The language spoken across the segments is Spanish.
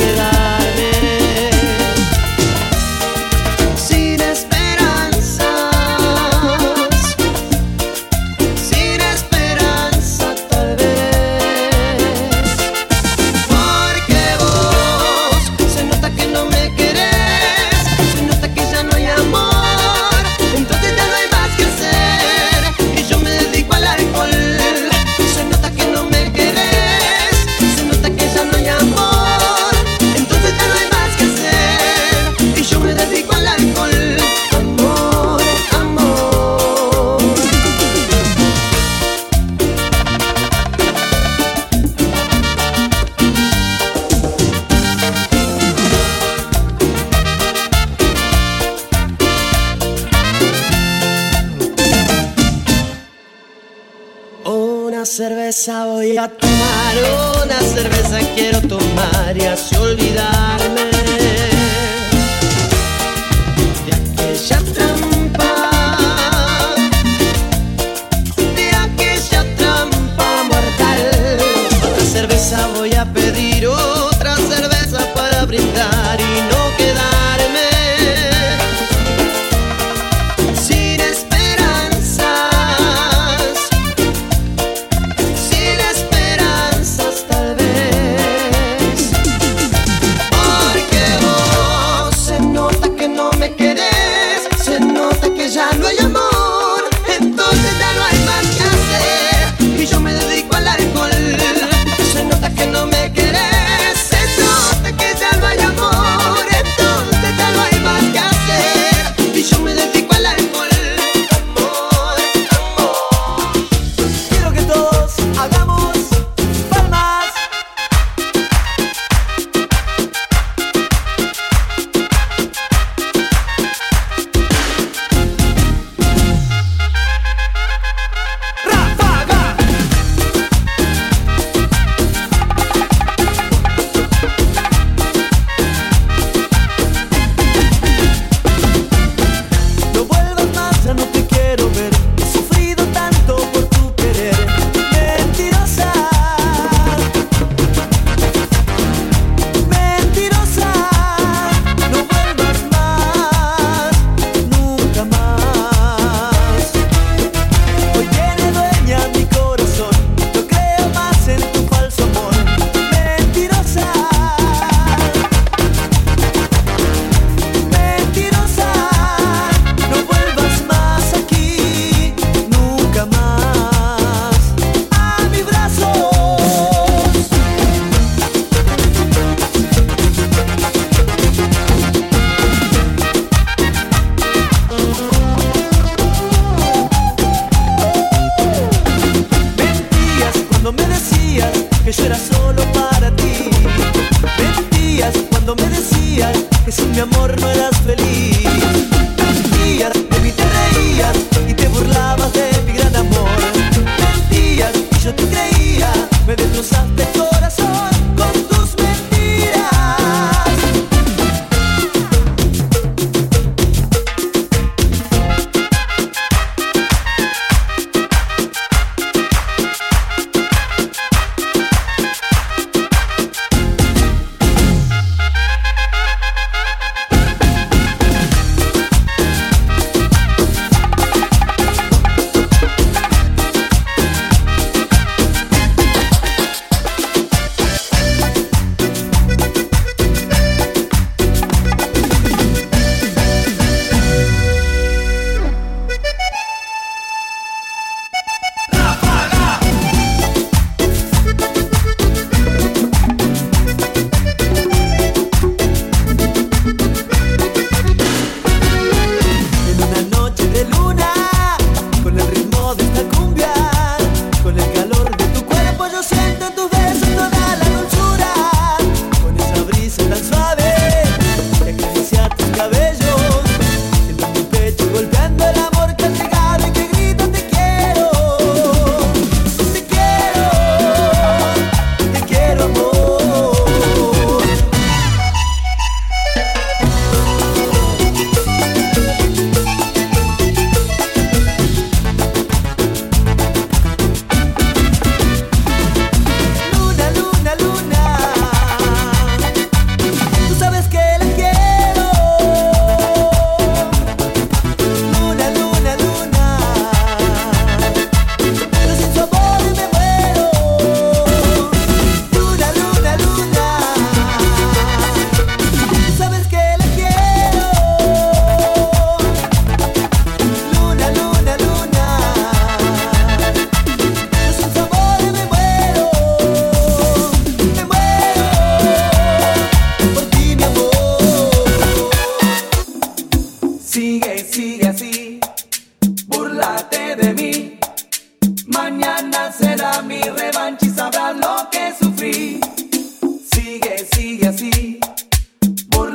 y no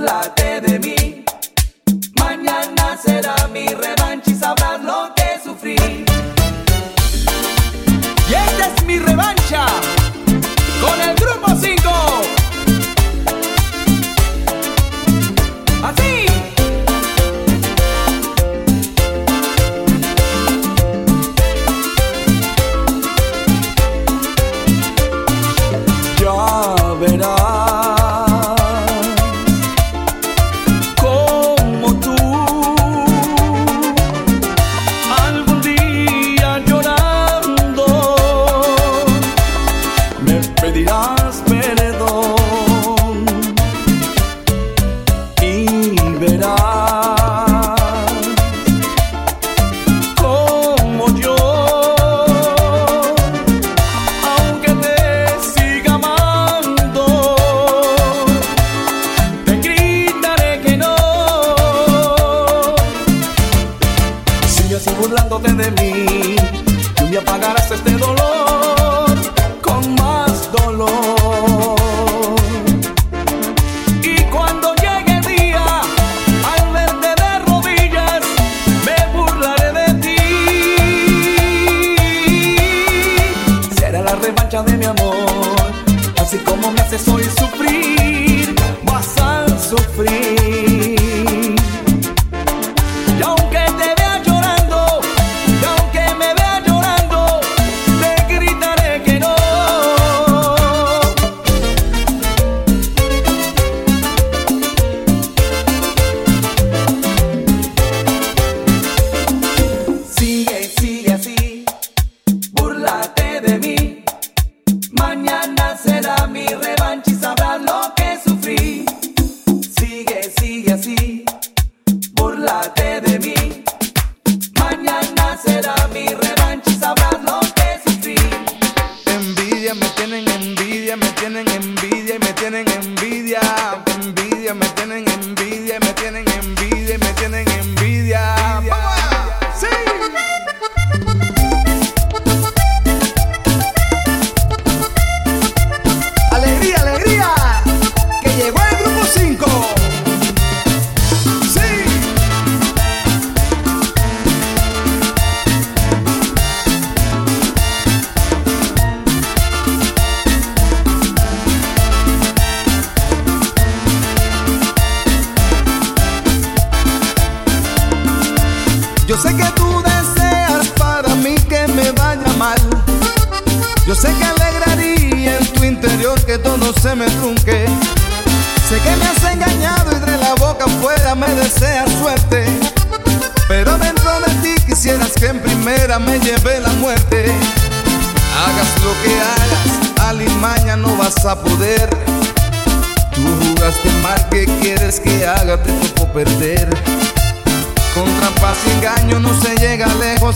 burlate de mí. Mañana será mi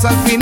al